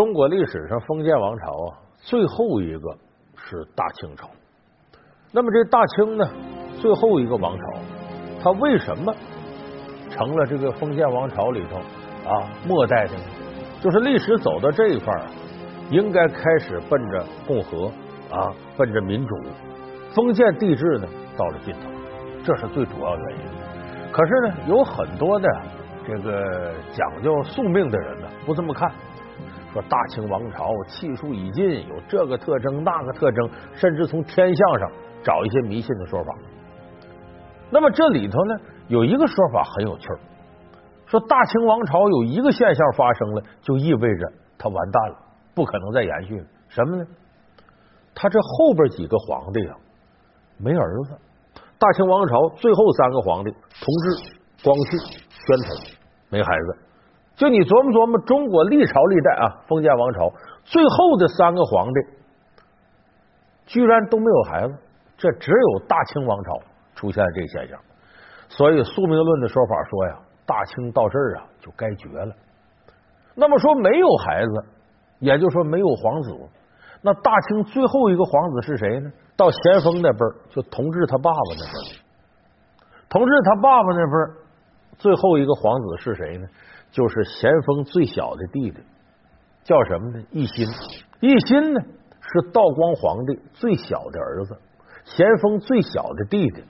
中国历史上封建王朝啊，最后一个是大清朝。那么这大清呢，最后一个王朝，它为什么成了这个封建王朝里头啊末代的呢？就是历史走到这一块儿，应该开始奔着共和啊，奔着民主，封建帝制呢到了尽头，这是最主要原因。可是呢，有很多的这个讲究宿命的人呢，不这么看。说大清王朝气数已尽，有这个特征那个特征，甚至从天象上找一些迷信的说法。那么这里头呢，有一个说法很有趣儿，说大清王朝有一个现象发生了，就意味着它完蛋了，不可能再延续了。什么呢？他这后边几个皇帝啊，没儿子。大清王朝最后三个皇帝，同治、光绪、宣统，没孩子。就你琢磨琢磨，中国历朝历代啊，封建王朝最后的三个皇帝，居然都没有孩子，这只有大清王朝出现了这个现象。所以宿命论的说法说呀，大清到这儿啊就该绝了。那么说没有孩子，也就是说没有皇子。那大清最后一个皇子是谁呢？到咸丰那辈儿，就同治他爸爸那辈儿。同治他爸爸那辈儿，最后一个皇子是谁呢？就是咸丰最小的弟弟，叫什么呢？奕欣。奕欣呢是道光皇帝最小的儿子，咸丰最小的弟弟。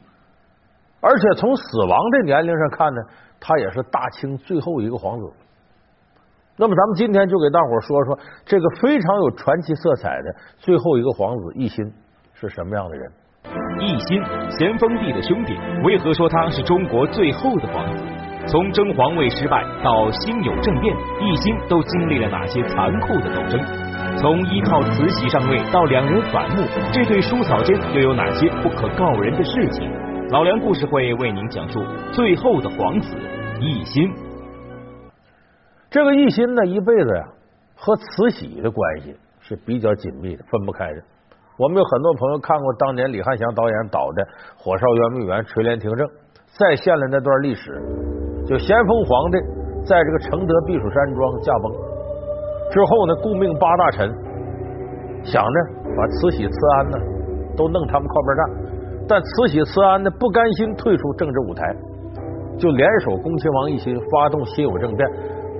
而且从死亡的年龄上看呢，他也是大清最后一个皇子。那么咱们今天就给大伙说说这个非常有传奇色彩的最后一个皇子奕欣是什么样的人。奕欣，咸丰帝的兄弟，为何说他是中国最后的皇子？从争皇位失败到辛酉政变，奕欣都经历了哪些残酷的斗争？从依靠慈禧上位到两人反目，这对叔嫂间又有哪些不可告人的事情？老梁故事会为您讲述最后的皇子奕欣。这个奕欣呢，一辈子呀和慈禧的关系是比较紧密的，分不开的。我们有很多朋友看过当年李汉祥导演导的《火烧圆明园垂帘听政》，再现了那段历史。就咸丰皇帝在这个承德避暑山庄驾崩之后呢，顾命八大臣想着把慈禧、慈安呢都弄他们靠边站，但慈禧、慈安呢不甘心退出政治舞台，就联手恭亲王奕欣发动辛酉政变。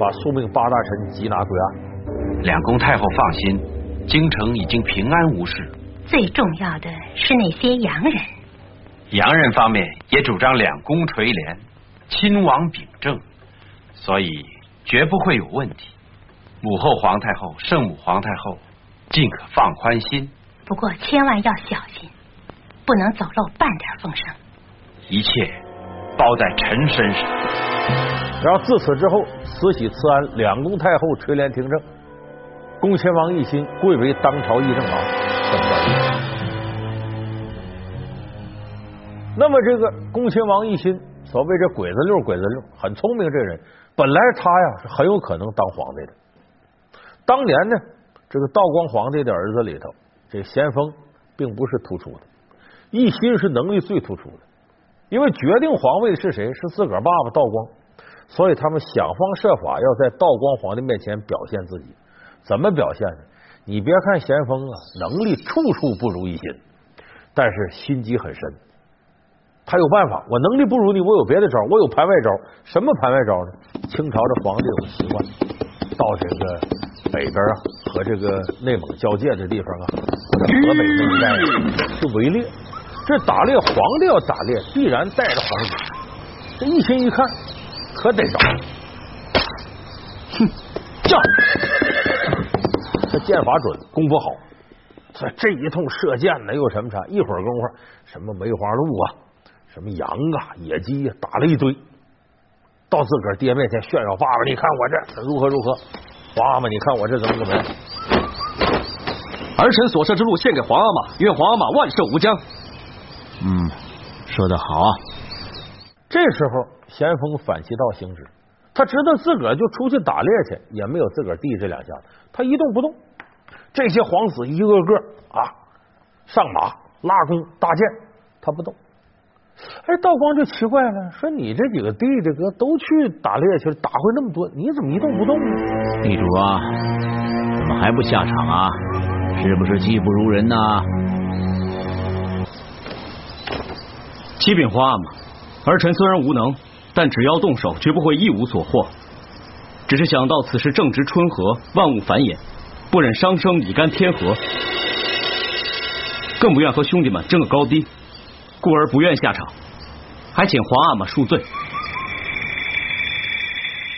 把宿命八大臣缉拿归案。两宫太后放心，京城已经平安无事。最重要的是那些洋人。洋人方面也主张两宫垂帘，亲王秉政，所以绝不会有问题。母后皇太后、圣母皇太后尽可放宽心。不过千万要小心，不能走漏半点风声。一切包在臣身上。然后自此之后，慈禧、慈安两宫太后垂帘听政，恭亲王奕欣贵为当朝议政王。那么这个恭亲王奕欣，所谓这鬼子六，鬼子六很聪明，这人本来他呀是很有可能当皇帝的。当年呢，这个道光皇帝的儿子里头，这咸丰并不是突出的，奕欣是能力最突出的，因为决定皇位是谁，是自个儿爸爸道光。所以他们想方设法要在道光皇帝面前表现自己，怎么表现呢？你别看咸丰啊，能力处处不如一心，但是心机很深。他有办法，我能力不如你，我有别的招，我有盘外招。什么盘外招呢？清朝的皇帝有个习惯，到这个北边啊和这个内蒙交界的地方啊，或者河北那一带去围猎。这打猎，皇帝要打猎，必然带着皇子。这一心一看。可得着，哼，叫！他剑法准，功夫好，这这一通射箭呢，又什么啥？一会儿功夫，什么梅花鹿啊，什么羊啊，野鸡呀，打了一堆，到自个儿爹面前炫耀：“爸爸，你看我这如何如何？皇阿玛，你看我这怎么怎么样？”儿臣所射之鹿献给皇阿玛，愿皇阿玛万寿无疆。嗯，说的好啊。这时候。咸丰反其道行之，他知道自个儿就出去打猎去，也没有自个儿弟这两下子，他一动不动。这些皇子一个个啊，上马拉弓搭箭，他不动。哎，道光就奇怪了，说你这几个弟弟哥都去打猎去了，打回那么多，你怎么一动不动呢？地主啊，怎么还不下场啊？是不是技不如人呐？启禀皇阿玛，儿臣虽然无能，但只要动手，绝不会一无所获。只是想到此时正值春和，万物繁衍，不忍伤生以干天和，更不愿和兄弟们争个高低，故而不愿下场，还请皇阿玛恕罪。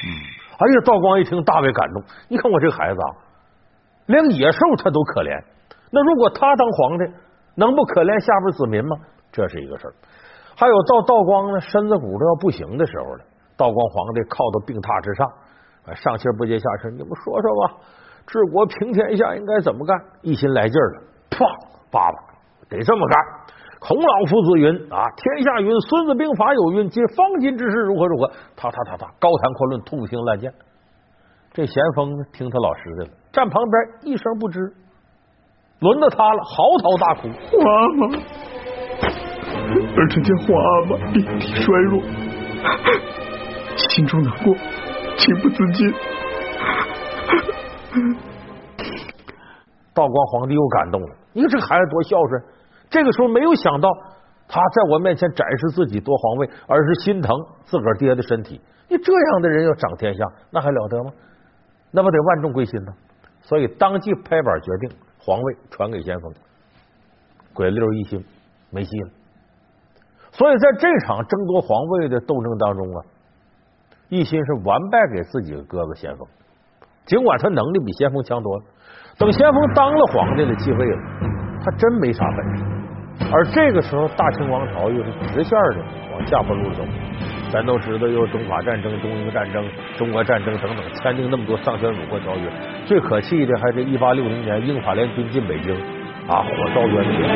嗯哎呀，道光一听大为感动。你看我这孩子啊，连野兽他都可怜。那如果他当皇帝，能不可怜下边子民吗？这是一个事儿。还有到道光呢，身子骨都要不行的时候了，道光皇帝靠到病榻之上，上气不接下气，你们说说吧，治国平天下应该怎么干？一心来劲儿了，啪，爸爸得这么干。孔老夫子云啊，天下云，孙子兵法有云，今方今之事如何如何？他他他他，高谈阔论，痛心滥谏。这咸丰呢，听他老师的了，站旁边一声不吱。轮到他了，嚎啕大哭。皇阿玛，儿臣见皇阿玛病体衰弱，心中难过，情不自禁。道光皇帝又感动了，你看这孩子多孝顺。这个时候没有想到他在我面前展示自己夺皇位，而是心疼自个儿爹的身体。你这样的人要掌天下，那还了得吗？那不得万众归心呢？所以当即拍板决定皇位传给咸丰。鬼六一心没戏了。所以在这场争夺皇位的斗争当中啊，一心是完败给自己的哥哥咸丰。尽管他能力比咸丰强多了，等咸丰当了皇帝了，继位了，他真没啥本事。而这个时候，大清王朝又是直线的往下坡路走。咱都知道，有中法战争、中英战争、中俄战争等等，签订那么多丧权辱国条约。最可气的还是一八六零年英法联军进北京，啊，火烧圆明园。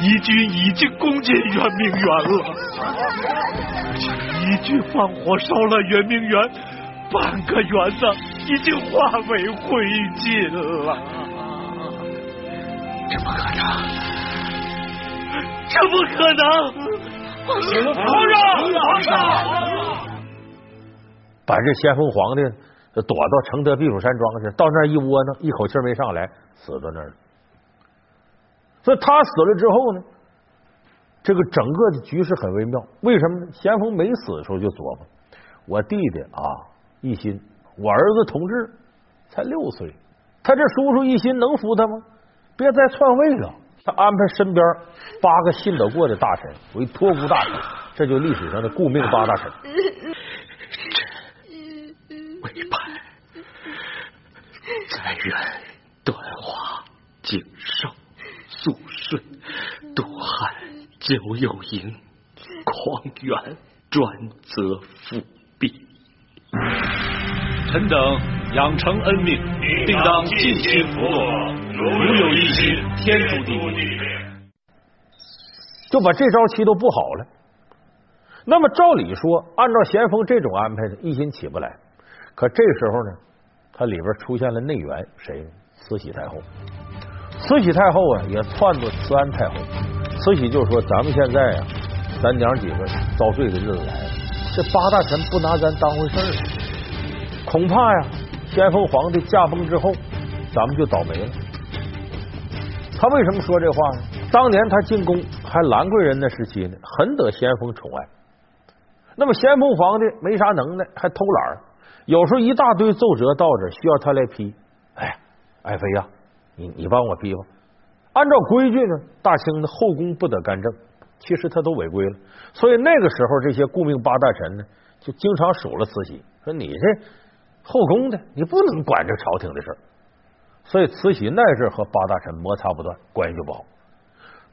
义军已经攻进圆明园了，敌军放火烧了圆明园，半个园子。已经化为灰烬了，这不可能？怎么可能？皇上，皇上！把这先锋皇帝躲到承德避暑山庄去，到那儿一窝囊，一口气没上来，死在那儿了。所以他死了之后呢，这个整个的局势很微妙。为什么呢？咸丰没死的时候就琢磨，我弟弟啊，一心。我儿子同志才六岁，他这叔叔一心能服他吗？别再篡位了。他安排身边八个信得过的大臣为托孤大臣，这就历史上的顾命八大臣。为派在任端华、景寿、肃顺、笃汉、久有营、匡源、专责辅弼。臣等养成恩命，定当尽心服诺。如有一心，天诛地灭。就把这招棋都布好了。那么照理说，按照咸丰这种安排呢，一心起不来。可这时候呢，他里边出现了内援，谁呢？慈禧太后。慈禧太后啊，也撺掇慈安太后。慈禧就说：“咱们现在啊，咱娘几个遭罪的日子来了，这八大臣不拿咱当回事儿。”恐怕呀，先锋皇帝驾崩之后，咱们就倒霉了。他为什么说这话呢？当年他进宫还兰贵人的时期呢，很得先锋宠爱。那么先锋皇帝没啥能耐，还偷懒有时候一大堆奏折到这，需要他来批。哎，爱妃呀，你你帮我批吧。按照规矩呢，大清的后宫不得干政，其实他都违规了。所以那个时候，这些顾命八大臣呢，就经常数落慈禧，说你这。后宫的，你不能管这朝廷的事儿，所以慈禧那阵和八大臣摩擦不断，关系就不好。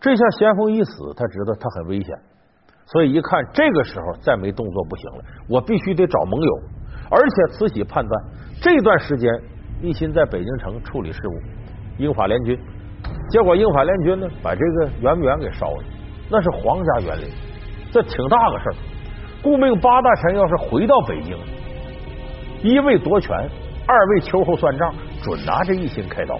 这下咸丰一死，他知道他很危险，所以一看这个时候再没动作不行了，我必须得找盟友。而且慈禧判断这段时间一心在北京城处理事务，英法联军，结果英法联军呢把这个圆明园给烧了，那是皇家园林，这挺大个事儿。顾命八大臣要是回到北京。一为夺权，二为秋后算账，准拿这一心开刀。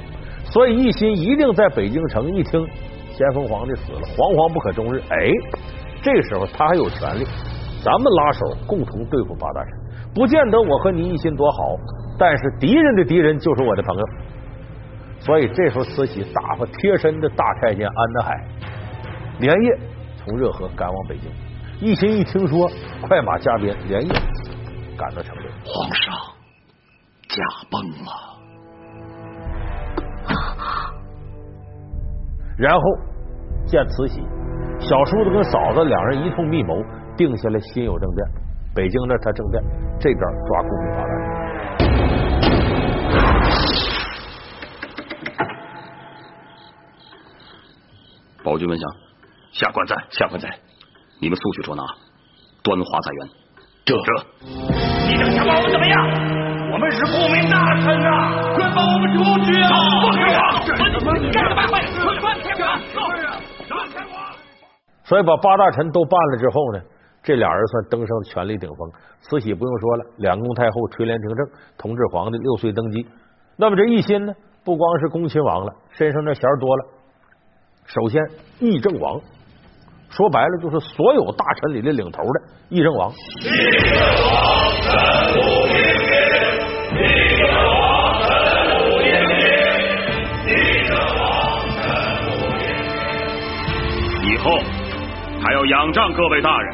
所以一心一定在北京城一听咸丰皇帝死了，惶惶不可终日。哎，这时候他还有权利咱们拉手共同对付八大臣，不见得我和你一心多好，但是敌人的敌人就是我的朋友。所以这时候慈禧打发贴身的大太监安德海，连夜从热河赶往北京。一心一听说，快马加鞭，连夜赶到城里。皇上驾崩了。然后见慈禧，小叔子跟嫂子两人一通密谋，定下了辛酉政变。北京那他政变，这边抓顾命八大臣。宝军闻降，下官在，下官在。你们速去捉拿端华在元。这这，你想想把我们怎么样？我们是顾命大臣啊！快放我们出去啊！放开我！你干什么？快快快！所以把八大臣都办了之后呢，这俩人算登上权力顶峰。慈禧不用说了，两宫太后垂帘听政，同治皇帝六岁登基。那么这奕心呢，不光是恭亲王了，身上这衔多了。首先，议政王，说白了就是所有大臣里的领头的议政王。还要仰仗各位大人，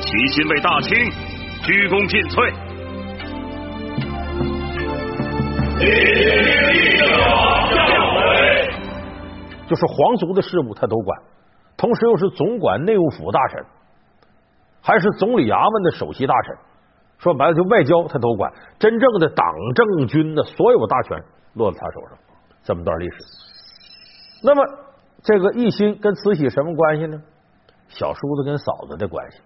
齐心为大清鞠躬尽瘁。就是皇族的事务他都管，同时又是总管内务府大臣，还是总理衙门的首席大臣。说白了，就外交他都管，真正的党政军的所有大权落在他手上。这么段历史，那么这个奕欣跟慈禧什么关系呢？小叔子跟嫂子的关系。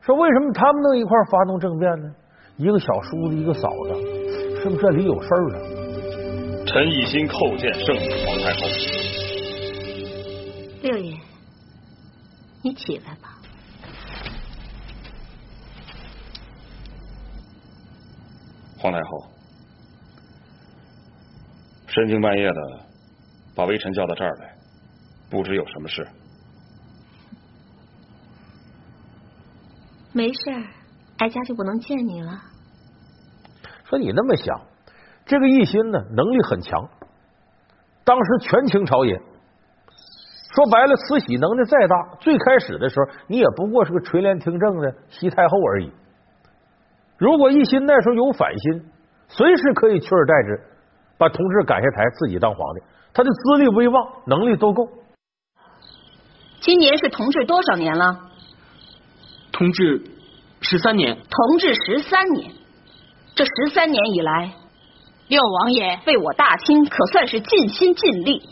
说为什么他们能一块发动政变呢？一个小叔子，一个嫂子，是不是这里有事儿啊？陈奕欣叩见圣母皇太后。六爷，你起来吧。皇太后，深更半夜的把微臣叫到这儿来，不知有什么事。没事，哀家就不能见你了。说你那么想，这个奕欣呢，能力很强，当时权倾朝野。说白了，慈禧能力再大，最开始的时候，你也不过是个垂帘听政的西太后而已。如果奕欣那时候有反心，随时可以取而代之，把同治赶下台，自己当皇帝。他的资历、威望、能力都够。今年是同治多少年了？同治十三年。同治十三年，这十三年以来，六王爷为我大清可算是尽心尽力。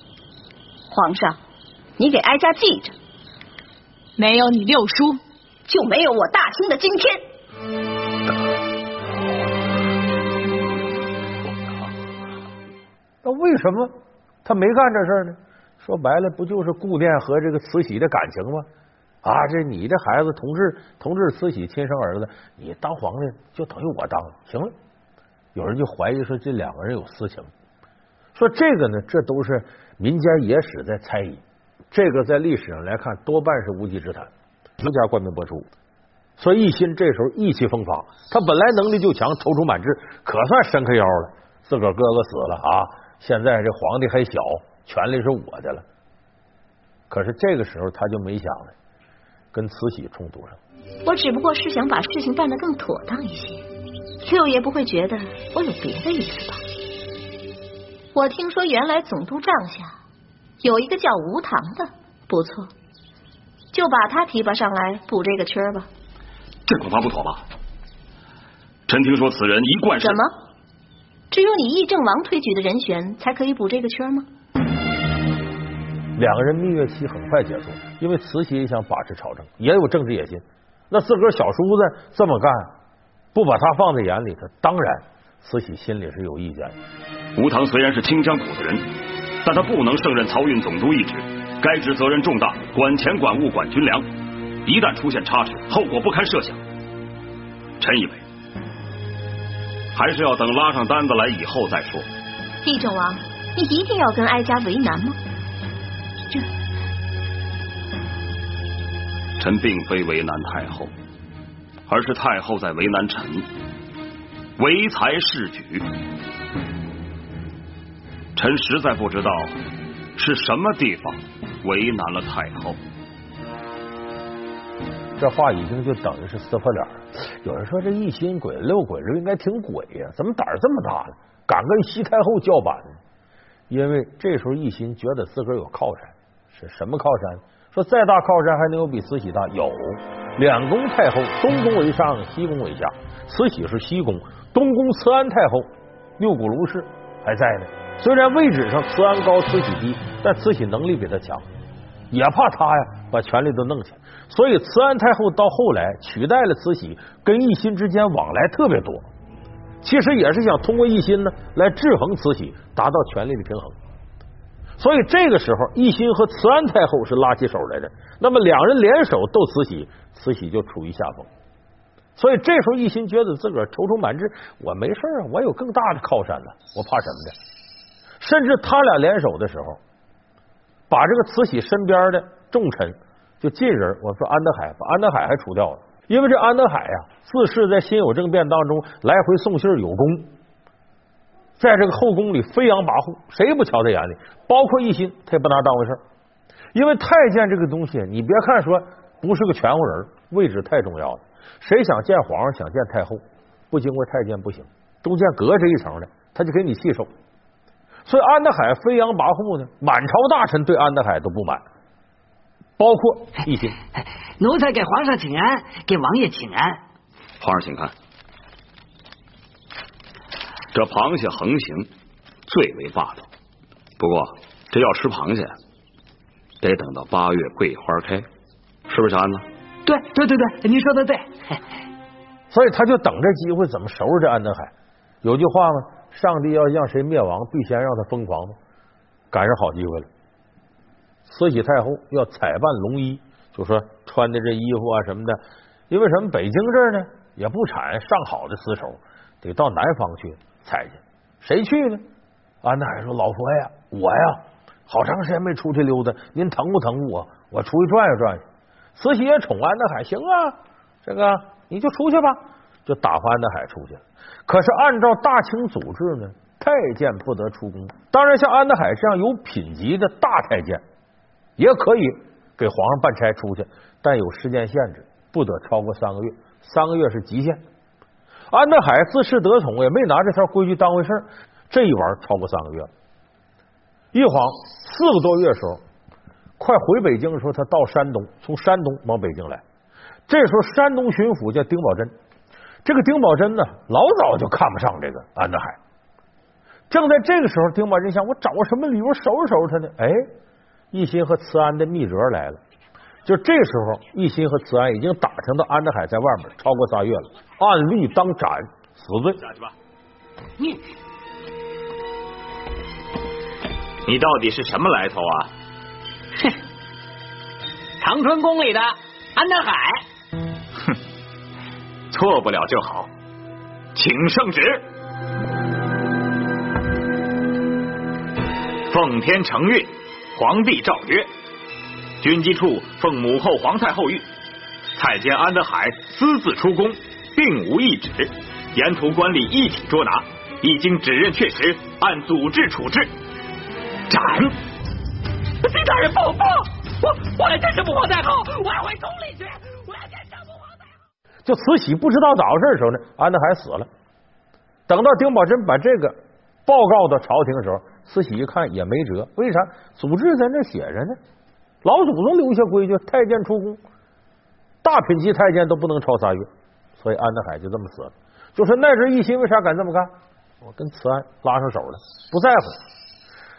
皇上，你给哀家记着，没有你六叔，就没有我大清的今天。那为什么他没干这事呢？说白了，不就是顾念和这个慈禧的感情吗？啊，这你这孩子，同治同治慈禧亲生儿子，你当皇帝就等于我当了。行了，有人就怀疑说这两个人有私情。说这个呢，这都是民间野史在猜疑，这个在历史上来看多半是无稽之谈，独家冠名播出。所以奕欣这时候意气风发，他本来能力就强，踌躇满志，可算伸开腰了。自个儿哥哥死了啊，现在这皇帝还小，权力是我的了。可是这个时候他就没想了，跟慈禧冲突上。我只不过是想把事情办得更妥当一些，六爷不会觉得我有别的意思吧？我听说原来总督帐下有一个叫吴棠的，不错，就把他提拔上来补这个缺吧。这恐怕不妥吧？臣听说此人一贯是什么？只有你议政王推举的人选才可以补这个缺吗？两个人蜜月期很快结束，因为慈禧也想把持朝政，也有政治野心。那自个儿小叔子这么干，不把他放在眼里，他当然慈禧心里是有意见的。吴棠虽然是清江浦的人，但他不能胜任漕运总督一职，该职责任重大，管钱管物管军粮，一旦出现差池，后果不堪设想。臣以为。还是要等拉上单子来以后再说。议政王，你一定要跟哀家为难吗？这，臣并非为难太后，而是太后在为难臣，唯才是举。臣实在不知道是什么地方为难了太后。这话已经就等于是撕破脸了。有人说这一心鬼六鬼这应该挺鬼呀，怎么胆儿这么大呢？敢跟西太后叫板呢？因为这时候一心觉得自个儿有靠山，是什么靠山？说再大靠山还能有比慈禧大？有两宫太后，东宫为上，西宫为下。慈禧是西宫，东宫慈安太后六古卢氏还在呢。虽然位置上慈安高，慈禧低，但慈禧能力比他强，也怕他呀把权力都弄去。所以慈安太后到后来取代了慈禧，跟奕欣之间往来特别多。其实也是想通过奕欣呢来制衡慈禧，达到权力的平衡。所以这个时候，奕欣和慈安太后是拉起手来的。那么两人联手斗慈禧，慈禧就处于下风。所以这时候，奕欣觉得自个儿踌躇满志，我没事啊，我有更大的靠山呢，我怕什么的？甚至他俩联手的时候，把这个慈禧身边的重臣。就近人，我说安德海把安德海还除掉了，因为这安德海呀，自恃在辛酉政变当中来回送信有功，在这个后宫里飞扬跋扈，谁不瞧在眼里，包括奕欣，他也不拿当回事因为太监这个东西，你别看说不是个全乎人，位置太重要了。谁想见皇上，想见太后，不经过太监不行，中间隔着一层的，他就给你气受。所以安德海飞扬跋扈呢，满朝大臣对安德海都不满。包括一心，奴才给皇上请安，给王爷请安。皇上请看，这螃蟹横行最为霸道。不过这要吃螃蟹，得等到八月桂花开，是不是小安子？对对对对，您说的对。所以他就等这机会，怎么收拾这安德海？有句话吗？上帝要让谁灭亡，必先让他疯狂吗？赶上好机会了。慈禧太后要采办龙衣，就说穿的这衣服啊什么的，因为什么？北京这儿呢也不产上好的丝绸，得到南方去采去。谁去呢？安德海说：“老佛爷，我呀，好长时间没出去溜达，您疼不疼我？我出去转悠转悠。”慈禧也宠安德海，行啊，这个你就出去吧，就打发安德海出去。可是按照大清组织呢，太监不得出宫。当然，像安德海这样有品级的大太监。也可以给皇上办差出去，但有时间限制，不得超过三个月，三个月是极限。安德海自恃得宠，也没拿这条规矩当回事这一玩超过三个月了，一晃四个多月时候，快回北京的时候，他到山东，从山东往北京来。这时候山东巡抚叫丁宝桢，这个丁宝桢呢，老早就看不上这个安德海。正在这个时候，丁宝桢想，我找个什么理由收拾收拾他呢？哎。一心和慈安的密折来了，就这时候，一心和慈安已经打听到安德海在外面超过仨月了，按律当斩，死罪。下去吧。你，你到底是什么来头啊？哼，长春宫里的安德海。哼，错不了就好，请圣旨。奉天承运。皇帝诏曰：军机处奉母后皇太后谕，太监安德海私自出宫，并无一旨，沿途官吏一体捉拿，一经指认确实，按组织处置，斩。丁大人不不，我我来见圣母皇太后，我要回宫里去，我要见圣母皇太后。就慈禧不知道咋回事的时候呢，安德海死了。等到丁宝桢把这个报告到朝廷的时候。慈禧一看也没辙，为啥？组织在那写着呢，老祖宗留下规矩，太监出宫，大品级太监都不能超仨月，所以安德海就这么死了。就是那阵一心为啥敢这么干？我跟慈安拉上手了，不在乎。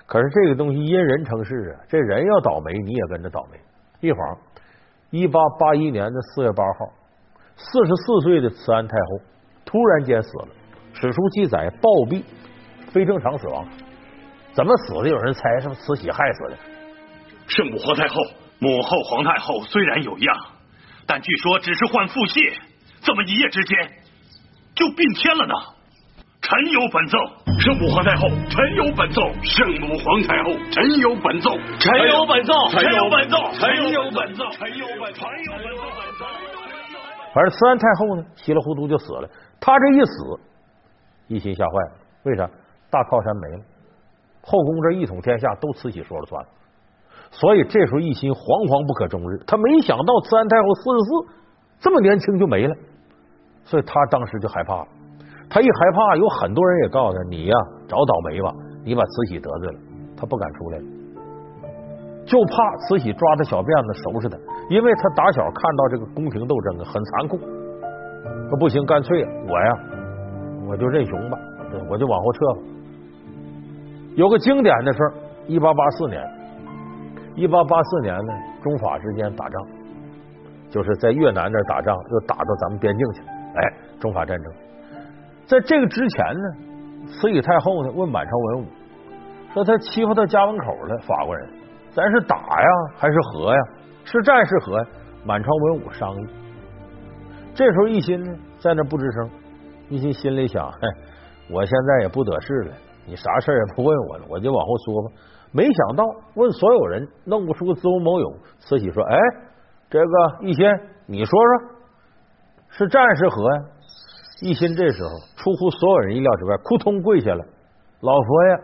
可是这个东西因人成事啊，这人要倒霉，你也跟着倒霉。一晃，一八八一年的四月八号，四十四岁的慈安太后突然间死了。史书记载暴毙，非正常死亡。怎么死的？有人猜是不是慈禧害死的？圣母皇太后、母后皇太后虽然有恙，但据说只是患腹泻，怎么一夜之间就病天了呢？臣有本奏，圣母皇太后，臣有本奏，圣母皇太后，臣有本奏，臣有本奏，臣有本奏，臣有本奏，臣有本奏，臣有本奏。反正慈安太后呢，稀里糊涂就死了。她这一死，一心吓坏了。为啥？大靠山没了，后宫这一统天下都慈禧说了算。所以这时候奕心惶惶不可终日。他没想到慈安太后四十四这么年轻就没了，所以他当时就害怕了。他一害怕，有很多人也告诉他：“你呀，找倒霉吧，你把慈禧得罪了。”他不敢出来了，就怕慈禧抓他小辫子收拾他，因为他打小看到这个宫廷斗争啊很残酷。说不行，干脆我呀，我就认雄吧，我就往后撤吧。有个经典的事儿，一八八四年，一八八四年呢，中法之间打仗，就是在越南那打仗，又打到咱们边境去，哎，中法战争。在这个之前呢，慈禧太后呢问满朝文武说：“他欺负到家门口了，法国人，咱是打呀还是和呀？是战是和呀？”满朝文武商议。这时候一心呢在那不吱声，一心心里想：“嘿，我现在也不得势了，你啥事也不问我了，我就往后说吧。”没想到问所有人弄不出个子午卯酉。慈禧说：“哎，这个奕心，你说说，是战是和呀？”奕心这时候出乎所有人意料之外，扑通跪下了。老佛爷，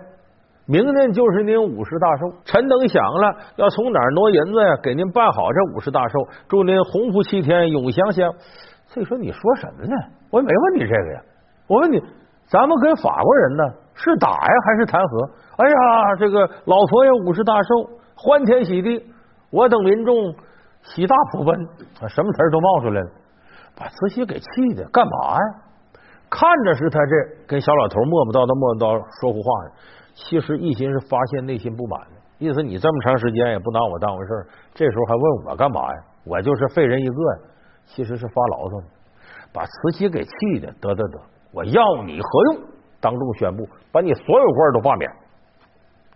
明天就是您五十大寿，臣等想了，要从哪儿挪银子呀，给您办好这五十大寿，祝您洪福齐天，永祥祥。所以说，你说什么呢？我也没问你这个呀。我问你，咱们跟法国人呢，是打呀还是谈和？哎呀，这个老佛爷五十大寿，欢天喜地，我等民众喜大普奔，什么词儿都冒出来了，把慈禧给气的，干嘛呀？看着是他这跟小老头磨磨叨叨磨磨叨说胡话呢，其实一心是发现内心不满意思。你这么长时间也不拿我当回事这时候还问我干嘛呀？我就是废人一个呀。其实是发牢骚呢，把慈禧给气的，得得得，我要你何用？当众宣布，把你所有官都罢免，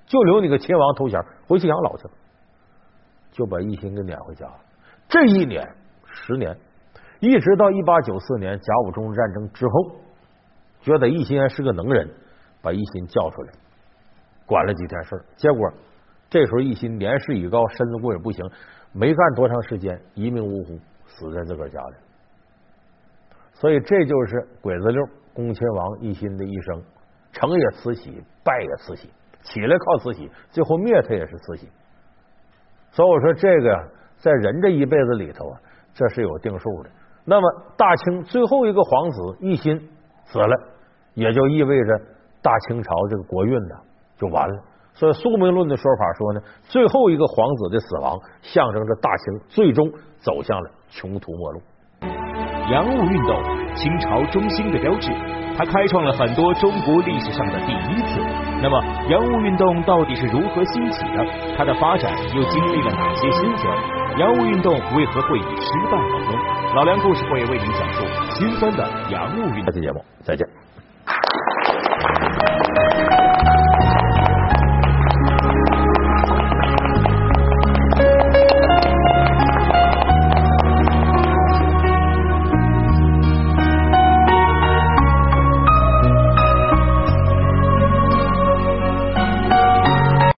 就留你个亲王头衔，回去养老去了，就把奕心给撵回家了。这一撵十年。一直到一八九四年甲午中日战争之后，觉得奕欣是个能人，把奕心叫出来管了几天事儿。结果这时候奕心年事已高，身子骨也不行，没干多长时间，一命呜呼，死在自个儿家里。所以这就是鬼子六恭亲王奕欣的一生，成也慈禧，败也慈禧，起来靠慈禧，最后灭他也是慈禧。所以我说这个呀在人这一辈子里头啊，这是有定数的。那么，大清最后一个皇子奕欣死了，也就意味着大清朝这个国运呢就完了。所以，宿命论的说法说呢，最后一个皇子的死亡，象征着大清最终走向了穷途末路。洋务运动，清朝中兴的标志，它开创了很多中国历史上的第一次。那么，洋务运动到底是如何兴起的？它的发展又经历了哪些辛酸？洋务运动为何会以失败告终？老梁故事会为您讲述辛酸的洋务运动。下期节目再见。